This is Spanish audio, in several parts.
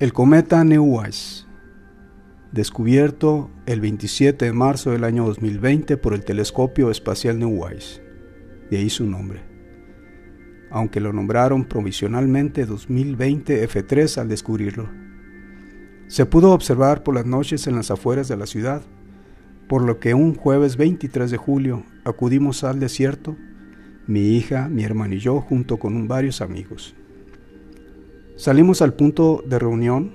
El cometa Neowise, descubierto el 27 de marzo del año 2020 por el telescopio espacial Neowise, de ahí su nombre, aunque lo nombraron provisionalmente 2020 F3 al descubrirlo. Se pudo observar por las noches en las afueras de la ciudad, por lo que un jueves 23 de julio acudimos al desierto, mi hija, mi hermano y yo, junto con varios amigos. Salimos al punto de reunión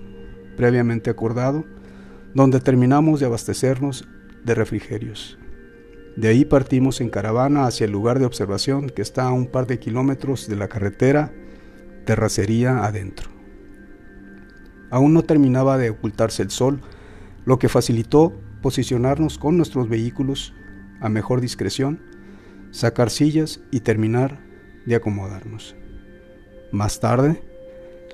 previamente acordado, donde terminamos de abastecernos de refrigerios. De ahí partimos en caravana hacia el lugar de observación que está a un par de kilómetros de la carretera terracería adentro. Aún no terminaba de ocultarse el sol, lo que facilitó posicionarnos con nuestros vehículos a mejor discreción, sacar sillas y terminar de acomodarnos. Más tarde,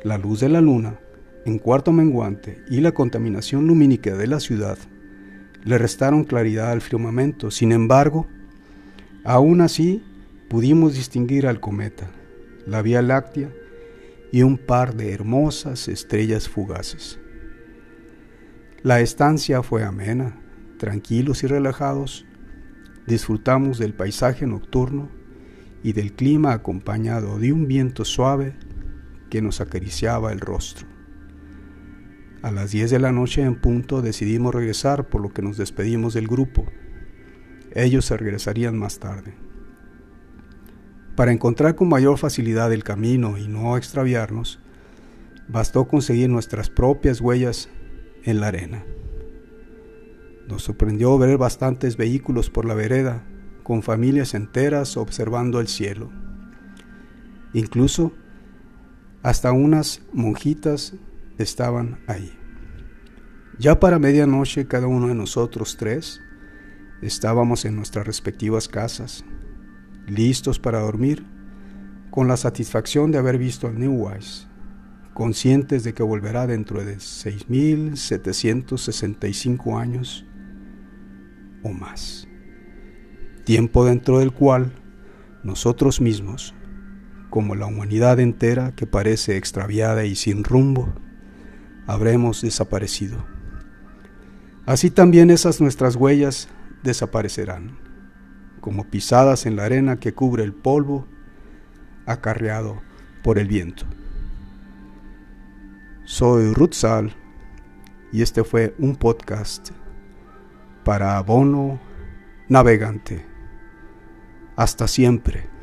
la luz de la luna, en cuarto menguante y la contaminación lumínica de la ciudad le restaron claridad al firmamento. Sin embargo, aún así pudimos distinguir al cometa, la Vía Láctea y un par de hermosas estrellas fugaces. La estancia fue amena, tranquilos y relajados, disfrutamos del paisaje nocturno y del clima acompañado de un viento suave que nos acariciaba el rostro. A las 10 de la noche en punto decidimos regresar, por lo que nos despedimos del grupo. Ellos se regresarían más tarde. Para encontrar con mayor facilidad el camino y no extraviarnos, bastó conseguir nuestras propias huellas en la arena. Nos sorprendió ver bastantes vehículos por la vereda, con familias enteras observando el cielo. Incluso hasta unas monjitas estaban ahí. Ya para medianoche cada uno de nosotros tres estábamos en nuestras respectivas casas, listos para dormir, con la satisfacción de haber visto al New Wise, conscientes de que volverá dentro de 6.765 años o más, tiempo dentro del cual nosotros mismos como la humanidad entera que parece extraviada y sin rumbo, habremos desaparecido. Así también esas nuestras huellas desaparecerán, como pisadas en la arena que cubre el polvo acarreado por el viento. Soy Rutzal y este fue un podcast para Abono Navegante. Hasta siempre.